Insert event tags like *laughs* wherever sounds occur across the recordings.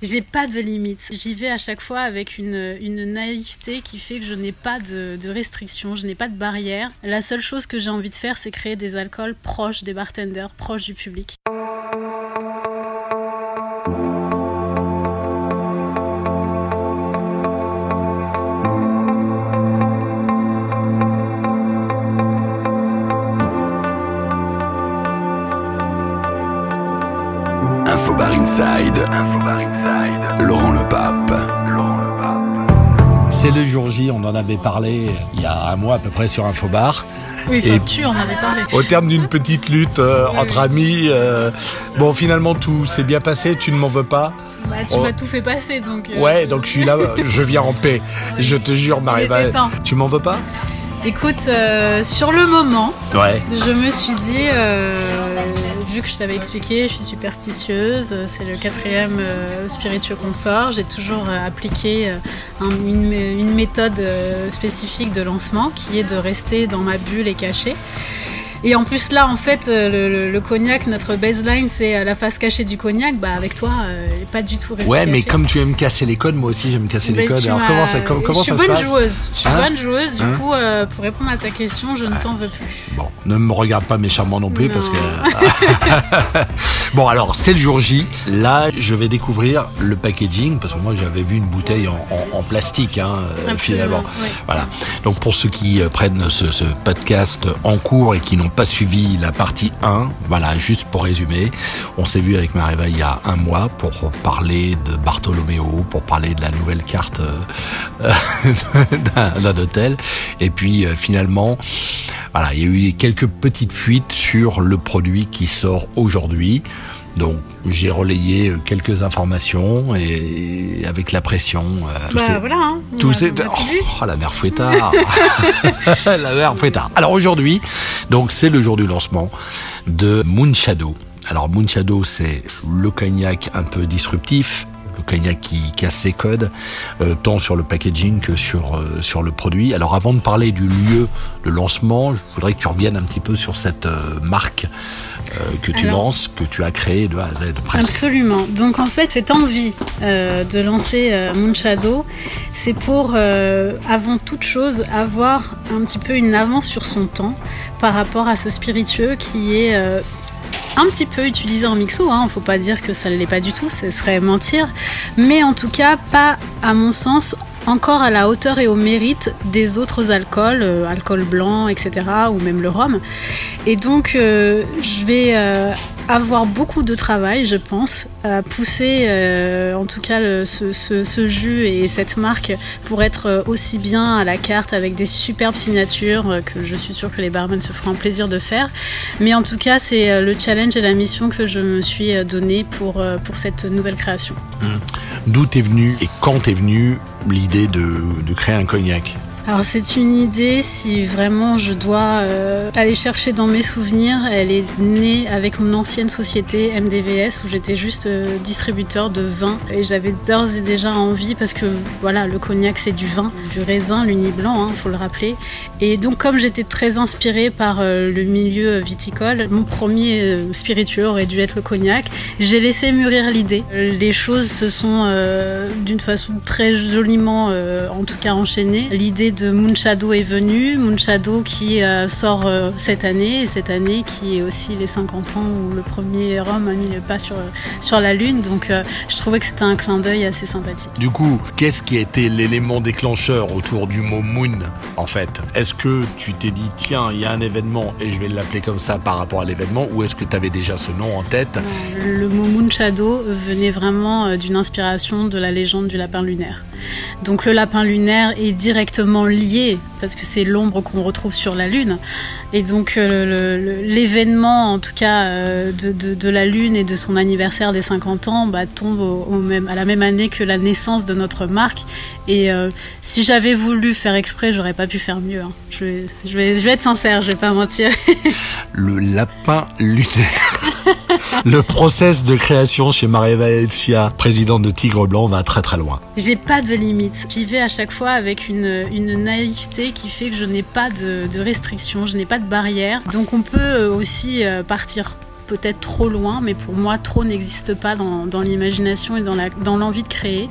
J'ai pas de limite. J'y vais à chaque fois avec une, naïveté qui fait que je n'ai pas de, de restrictions, je n'ai pas de barrières. La seule chose que j'ai envie de faire, c'est créer des alcools proches des bartenders, proches du public. Infobar Inside. Infobar Inside. Laurent Le Pape. Laurent Le Pape. C'est le jour J, on en avait parlé il y a un mois à peu près sur Infobar. Oui, Et- tu en avais parlé. Au terme d'une petite lutte euh, Oui, entre amis, euh, bon finalement tout s'est bien passé, tu ne m'en veux pas. Bah, tu Oh. m'as tout fait passer, donc... euh, Ouais, donc je suis là, *laughs* je viens en paix. Je te jure, temps. tu m'en veux pas? Écoute, euh, sur le moment, Ouais. je me suis dit, euh, que je t'avais expliqué, je suis superstitieuse, c'est le quatrième euh, spiritueux qu'on sort, j'ai toujours euh, appliqué euh, un- une, une méthode euh, spécifique de lancement qui est de rester dans ma bulle et cachée. Et en plus là, en fait, euh, le, le- le cognac, notre baseline, c'est euh, la face cachée du cognac. Bah avec toi, euh, pas du tout Ouais, mais caché. comme tu aimes casser les codes, moi aussi j'aime casser les Ben, codes. Alors comment ça, comment, comment je suis ça se bonne passe joueuse. Je suis Hein bonne joueuse. Du Hein coup, euh, pour répondre à ta question, je ne t'en veux plus. Bon, ne me regarde pas méchamment non plus Non. parce que. *laughs* bon, alors c'est le jour J. Là, je vais découvrir le packaging parce que moi j'avais vu une bouteille en, en- en plastique, hein, euh, finalement. oui. Voilà. Donc pour ceux qui euh, prennent ce, ce podcast en cours et qui n'ont pas suivi la partie 1, voilà, juste pour résumer, on s'est vu avec Mariva il y a un mois pour parler de Bartholoméo, pour parler de la nouvelle carte euh, *laughs* d'un hôtel. Et puis finalement, voilà, il y a eu quelques petites fuites sur le produit qui sort aujourd'hui. Donc j'ai relayé quelques informations et avec la pression, euh, tous Bah ces- voilà. Hein. tout tout dit. oh, la mère fouettard. *laughs* la mère fouettard. Alors aujourd'hui, donc c'est le jour du lancement de Moonshadow. Alors Moonshadow, c'est le cognac un peu disruptif, le cognac qui casse ses codes, euh, tant sur le packaging que sur euh, sur le produit. Alors avant de parler du lieu de lancement, je voudrais que tu reviennes un petit peu sur cette euh, marque que tu Alors- lances, que tu as créée de A à Z presque. Absolument. Donc en fait, cette envie de lancer Moonshadow, c'est pour, avant toute chose, avoir un petit peu une avance sur son temps par rapport à ce spiritueux qui est un petit peu utilisé en mixo. Hein. Faut pas dire que ça ne l'est pas du tout, ce serait mentir. Mais en tout cas, pas à mon sens encore à la hauteur et au mérite des autres alcools, euh, alcool blanc, etc., ou même le rhum. Et donc, euh, je vais euh, avoir beaucoup de travail, je pense, à pousser euh, en tout cas ce, ce- jus et cette marque pour être euh, aussi bien à la carte avec des superbes signatures euh, que je suis sûre que les barman se feront un plaisir de faire. Mais en tout cas, c'est le challenge et la mission que je me suis donnée pour, pour cette nouvelle création. D'où t'es venu et quand t'es venu l'idée de, de créer un cognac? Alors c'est une idée, si vraiment je dois euh, aller chercher dans mes souvenirs, elle est née avec mon ancienne société MDVS où j'étais juste euh, distributeur de vin et j'avais d'ores et déjà envie parce que voilà le cognac c'est du vin, du raisin, l'uni blanc, hein, faut le rappeler. Et donc comme j'étais très inspirée par euh, le milieu viticole, mon premier spiritueux aurait dû être le cognac. J'ai laissé mûrir l'idée. Les choses se sont d'une façon très joliment, en tout cas enchaînées. L'idée de Moonshadow est venue. Moonshadow qui euh, sort euh, cette année, et cette année qui est aussi les 50 ans où le premier homme a mis le pas sur, sur la Lune. Donc euh, je trouvais que c'était un clin d'œil assez sympathique. Du coup, qu'est-ce qui a été l'élément déclencheur autour du mot moon en fait? Est-ce que tu t'es dit tiens, il y a un événement et je vais l'appeler comme ça par rapport à l'événement? Ou est-ce que tu avais déjà ce nom en tête? Le mot Moonshadow venait vraiment euh, d'une inspiration de la légende du lapin lunaire. Donc le lapin lunaire est directement lié parce que c'est l'ombre qu'on retrouve sur la lune. Et donc euh, l'événement, en tout cas euh, de, de- la lune et de son anniversaire des 50 ans, bah, tombe au, même, à la même année que la naissance de notre marque. Et euh, si j'avais voulu faire exprès, j'aurais pas pu faire mieux. hein. Je, je, vais, je vais être sincère, je vais pas mentir. *laughs* Le lapin lunaire. *laughs* le process de création chez Maria Elsia, présidente de Tigre Blanc, va très très loin. J'ai pas de limite. J'y vais à chaque fois avec une, une naïveté qui fait que je n'ai pas de, restrictions, je n'ai pas de barrières. Donc on peut euh, aussi euh, partir peut-être trop loin, mais pour moi, trop n'existe pas dans, l'imagination et dans l'envie de créer.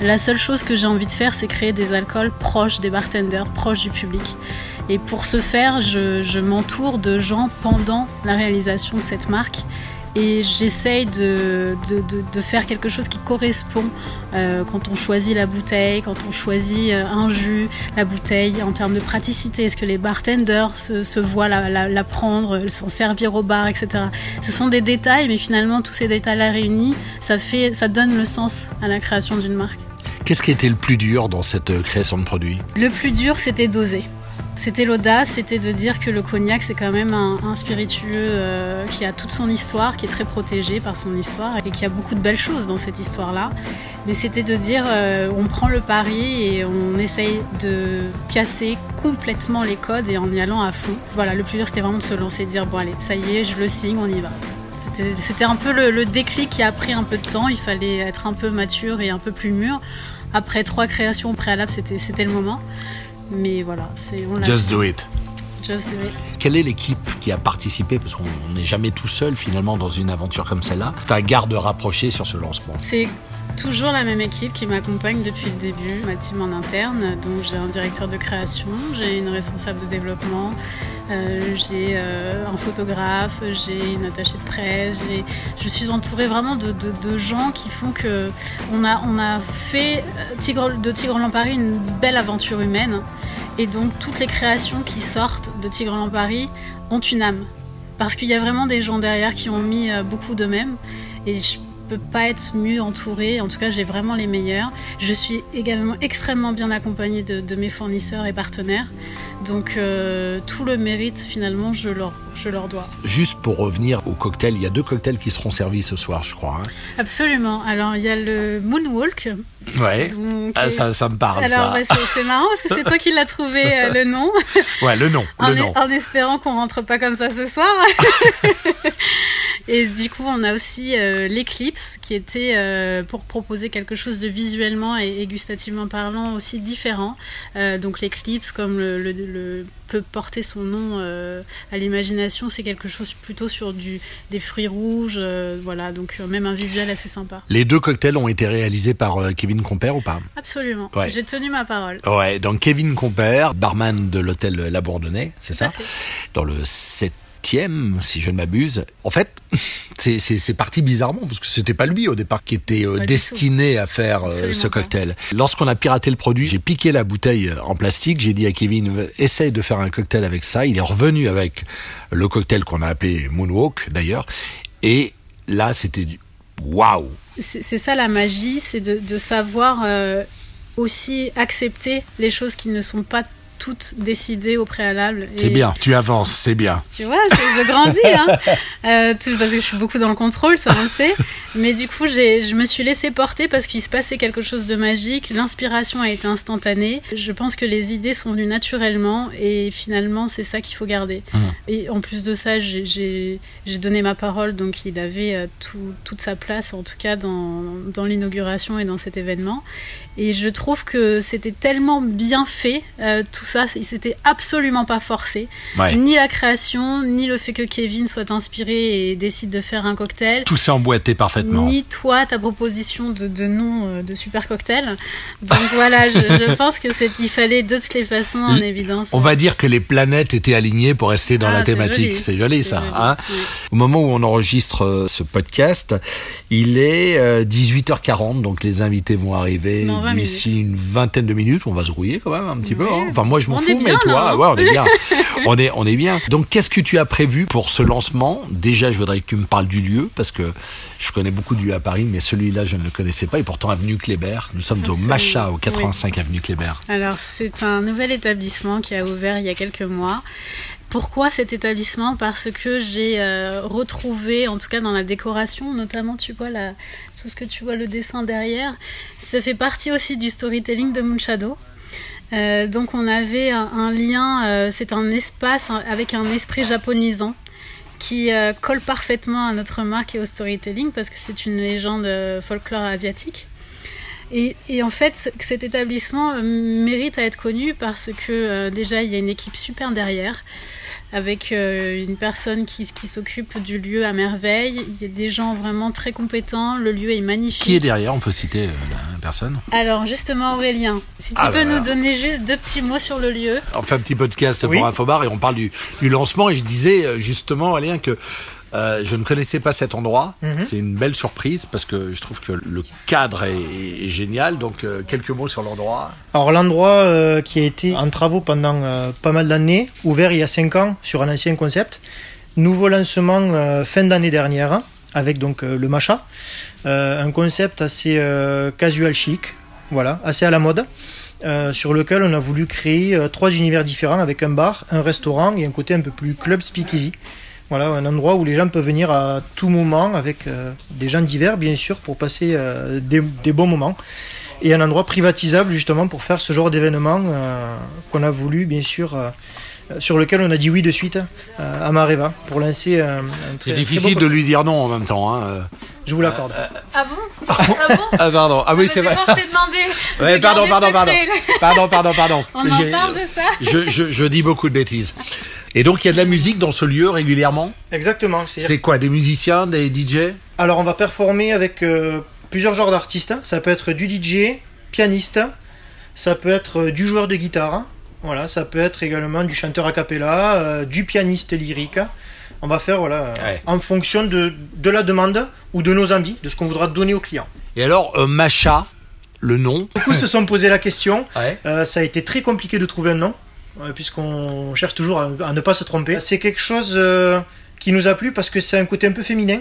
La seule chose que j'ai envie de faire, c'est créer des alcools proches des bartenders, proches du public. Et pour ce faire, je, je m'entoure de gens pendant la réalisation de cette marque et j'essaye de, de, de, de, faire quelque chose qui correspond euh, quand on choisit la bouteille, quand on choisit euh, un jus, la bouteille en termes de praticité. Est-ce que les bartenders se, se voient la, la, la prendre, s'en servir au bar, etc. Ce sont des détails, mais finalement tous ces détails-là réunis, ça fait, ça donne le sens à la création d'une marque. Qu'est-ce qui était le plus dur dans cette création de produit? Le plus dur, c'était d'oser. C'était l'audace, c'était de dire que le cognac, c'est quand même un, spiritueux euh, qui a toute son histoire, qui est très protégé par son histoire et qui a beaucoup de belles choses dans cette histoire-là. Mais c'était de dire, euh, on prend le pari et on essaye de casser complètement les codes et en y allant à fond. Voilà, le plus dur, c'était vraiment de se lancer, de dire, bon allez, ça y est, je le signe, on y va. C'était un peu le, le, déclic qui a pris un peu de temps. Il fallait être un peu mature et un peu plus mûr. Après trois créations préalables, c'était le moment. Mais voilà, c'est Just do it. Just do it. Quelle est l'équipe qui a participé? Parce qu'on n'est jamais tout seul finalement dans une aventure comme celle-là. Ta garde rapprochée sur ce lancement C'est toujours la même équipe qui m'accompagne depuis le début, ma team en interne. Donc j'ai un directeur de création, j'ai une responsable de développement, euh, j'ai euh, un photographe, j'ai une attachée de presse. Je suis entourée vraiment de, de, de, gens qui font que on a, on a fait Tigre, de Tigre Paris une belle aventure humaine. Et donc toutes les créations qui sortent de Tigre Paris ont une âme. Parce qu'il y a vraiment des gens derrière qui ont mis euh, beaucoup d'eux-mêmes. Et peux pas être mieux entourée. En tout cas, j'ai vraiment les meilleurs. Je suis également extrêmement bien accompagnée de, de mes fournisseurs et partenaires. Donc euh, tout le mérite, finalement, je leur, je leur dois. Juste pour revenir au cocktail, il y a deux cocktails qui seront servis ce soir, je crois. Hein. Absolument. Alors, il y a le Moonwalk. Ouais. Donc, ah, ça, ça me parle. Alors, ça. Bah, c'est marrant parce que c'est toi qui l'as trouvé euh, le nom. Ouais, le nom. en, le nom. en espérant qu'on rentre pas comme ça ce soir. *laughs* Et du coup, on a aussi euh, l'Eclipse qui était euh, pour proposer quelque chose de visuellement et, et gustativement parlant aussi différent. Euh, donc l'Eclipse, comme le, le, le, peut porter son nom euh, à l'imagination, c'est quelque chose plutôt sur du, des fruits rouges. voilà, donc même un visuel assez sympa. Les deux cocktails ont été réalisés par Kevin Compère ou pas? Absolument. Ouais. J'ai tenu ma parole. Ouais, donc Kevin Compère, barman de l'hôtel La Bourdonnais, c'est ça? Dans le 7 si je ne m'abuse. En fait, *laughs* c'est parti bizarrement parce que c'était pas lui au départ qui était euh, destiné à faire euh, ce cocktail. Lorsqu'on a piraté le produit, j'ai piqué la bouteille euh, en plastique. J'ai dit à Kevin, essaye de faire un cocktail avec ça. Il est revenu avec le cocktail qu'on a appelé Moonwalk d'ailleurs. Et là, c'était du waouh. C'est c'est ça la magie, c'est de, de savoir euh, aussi accepter les choses qui ne sont pas toutes décidées au préalable. C'est bien, tu avances, c'est bien. Tu vois, je, je grandis, hein. *laughs* Euh, tout, parce que je suis beaucoup dans le contrôle, ça on le sait. Mais du coup, je me suis laissée porter parce qu'il se passait quelque chose de magique. L'inspiration a été instantanée. Je pense que les idées sont venues naturellement et finalement, c'est ça qu'il faut garder. Mmh. Et en plus de ça, j'ai, donné ma parole, donc il avait euh, tout, toute sa place, en tout cas, dans, dans l'inauguration et dans cet événement. Et je trouve que c'était tellement bien fait, euh, tout ça, c'était absolument pas forcé. Ouais. Ni la création, ni le fait que Kevin soit inspiré et décide de faire un cocktail. Tout s'est emboîté parfaitement. Ni toi, ta proposition de, de nom euh, de super cocktail. Donc voilà, je, je *laughs* pense que c'est, il fallait de toutes les façons en évidence. On va dire que les planètes étaient alignées pour rester dans Ah, la thématique. C'est joli ça. joli, Hein oui. Au moment où on enregistre euh, ce podcast, il est euh, 18h40, donc les invités vont arriver Dans 20 d'ici une vingtaine de minutes. On va se rouiller quand même un petit peu. Hein. Enfin moi je m'en fous, bien, mais toi, hein. ouais, on est bien. *laughs* on est on est bien. Donc qu'est-ce que tu as prévu pour ce lancement? Déjà, je voudrais que tu me parles du lieu parce que je connais beaucoup de lieux à Paris, mais celui-là je ne le connaissais pas et pourtant avenue Kléber. Nous sommes au Absolument. Macha, au 85 avenue Kléber. Alors, c'est un nouvel établissement qui a ouvert il y a quelques mois. Pourquoi cet établissement? Parce que j'ai euh, retrouvé, en tout cas dans la décoration, notamment tu vois la, tout ce que tu vois le dessin derrière, ça fait partie aussi du storytelling de Moonshadow. Euh, donc on avait un, lien, euh, c'est un espace avec un esprit japonisant qui euh, colle parfaitement à notre marque et au storytelling parce que c'est une légende folklore asiatique. Et, en fait, cet établissement mérite à être connu parce que déjà il y a une équipe super derrière. avec une personne qui, qui s'occupe du lieu à merveille. Il y a des gens vraiment très compétents. Le lieu est magnifique. Qui est derrière On peut citer personne. Alors justement Aurélien, si tu Ah, peux bah, nous donner juste deux petits mots sur le lieu. On fait un petit podcast Oui. pour Infobar et on parle du, du lancement. Et je disais euh, justement, Aurélien, que euh, je ne connaissais pas cet endroit. Mhm. C'est une belle surprise parce que je trouve que le cadre est, est génial. Donc, euh, quelques mots sur l'endroit. Alors l'endroit euh, qui a été en travaux pendant euh, pas mal d'années, ouvert il y a 5 ans sur un ancien concept. Nouveau lancement euh, fin d'année dernière hein, avec donc euh, le Macha. Euh, un concept assez euh, casual chic, voilà, assez à la mode. sur lequel on a voulu créer trois univers différents avec un bar, un restaurant et un côté un peu plus club speakeasy. Voilà, un endroit où les gens peuvent venir à tout moment avec des gens divers, bien sûr, pour passer des, des bons moments. Et un endroit privatisable, justement, pour faire ce genre d'événement qu'on a voulu, bien sûr, sur lequel on a dit oui de suite euh, à Mareva pour lancer un, un très- C'est difficile de lui dire non en même temps. Hein. euh. Je vous l'accorde. Ah *laughs* bon Ah bon Ah pardon. Ah oui, Mais c'est vrai. bon, je demandé. *laughs* Ouais, pardon, pardon, pardon, pardon, pardon, pardon. On en parle de ça je, je, je dis beaucoup de bêtises. Et donc, il y a de la musique dans ce lieu régulièrement? Exactement. c'est- C'est quoi Des musiciens, des DJ Alors, on va performer avec euh, plusieurs genres d'artistes. Ça peut être du DJ, pianiste, ça peut être euh, du joueur de guitare, voilà, ça peut être également du chanteur a cappella, euh, du pianiste lyrique. On va faire voilà, Ouais. en fonction de, de la demande ou de nos envies, de ce qu'on voudra donner au client. Et alors, euh, Macha, le nom Beaucoup se sont posé la question. Ouais. Euh, ça a été très compliqué de trouver un nom, euh, puisqu'on cherche toujours à, à ne pas se tromper. C'est quelque chose qui nous a plu parce que c'est un côté un peu féminin,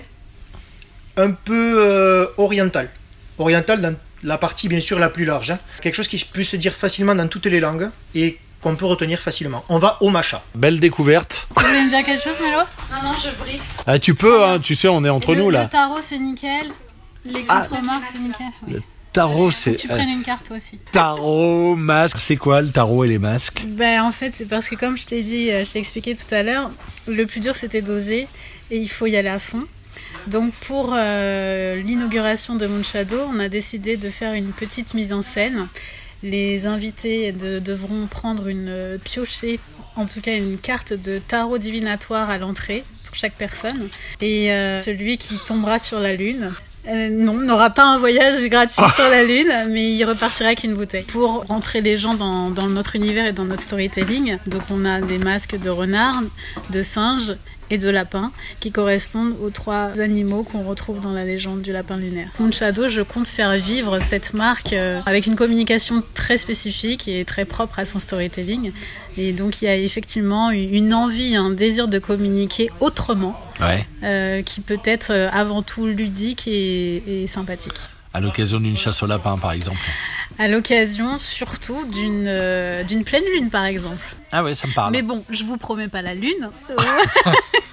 un peu oriental. Oriental dans la partie bien sûr la plus large. hein. Quelque chose qui peut se dire facilement dans toutes les langues et qu'on peut retenir facilement. On va au macha. Belle découverte. Tu voulais me dire quelque chose, Mélo? Non, non, je brief. Ah, tu peux, hein, tu sais, on est entre le, nous Le là. tarot, c'est nickel. Les Ah. contre-marques, c'est nickel. Oui. Tarot, c'est. tu prennes une carte toi aussi. tarot, masque. C'est quoi le tarot et les masques? Ben, en fait, c'est parce que comme je t'ai dit, euh, je t'ai expliqué tout à l'heure, le plus dur c'était d'oser et il faut y aller à fond. Donc pour euh, l'inauguration de Moonshadow, on a décidé de faire une petite mise en scène. Les invités de- devront prendre une euh, piochée, en tout cas une carte de tarot divinatoire à l'entrée pour chaque personne. Et euh, celui qui tombera sur la lune euh, non, n'aura pas un voyage gratuit *laughs* sur la Lune, mais il repartira avec une bouteille. Pour rentrer les gens dans, dans notre univers et dans notre storytelling, donc on a des masques de renard, de singe et de lapin qui correspondent aux trois animaux qu'on retrouve dans la légende du lapin lunaire. Moonshadow, je compte faire vivre cette marque euh, avec une communication très spécifique et très propre à son storytelling. Et donc il y a effectivement une envie, un désir de communiquer autrement Ouais. euh, qui peut être euh, avant tout ludique et, et sympathique. À l'occasion d'une chasse au lapin, par exemple. À l'occasion surtout d'une euh, d'une pleine lune par exemple. Ah ouais, ça me parle. Mais bon, je vous promets pas la lune. *laughs* *laughs*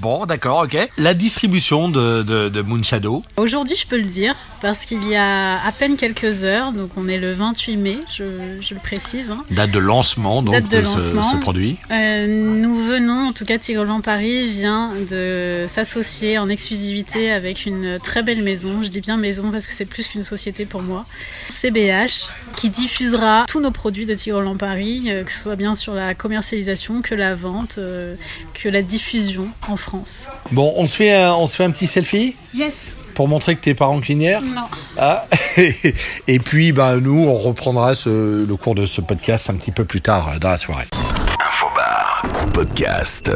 Bon, d'accord, ok. La distribution de, de, de Moonshadow. Aujourd'hui, je peux le dire parce qu'il y a à peine quelques heures, donc on est le 28 mai, je, je le précise. hein. Date de lancement, donc, Date de ce- lancement. ce produit. Euh, nous venons, en tout cas Tigre Blanc Paris vient de s'associer en exclusivité avec une très belle maison. Je dis bien maison parce que c'est plus qu'une société pour moi. CBH, qui diffusera tous nos produits de Tigre Blanc Paris, euh, que ce soit bien sur la commercialisation, que la vente, euh, que la diffusion en France. Bon, on se fait un, on se fait un petit selfie Yes pour montrer que t'es pas rancunière. Non. Ah. *laughs* Et puis, bah, nous, on reprendra ce- le cours de ce podcast un petit peu plus tard euh, dans la soirée. Infobar. Podcast.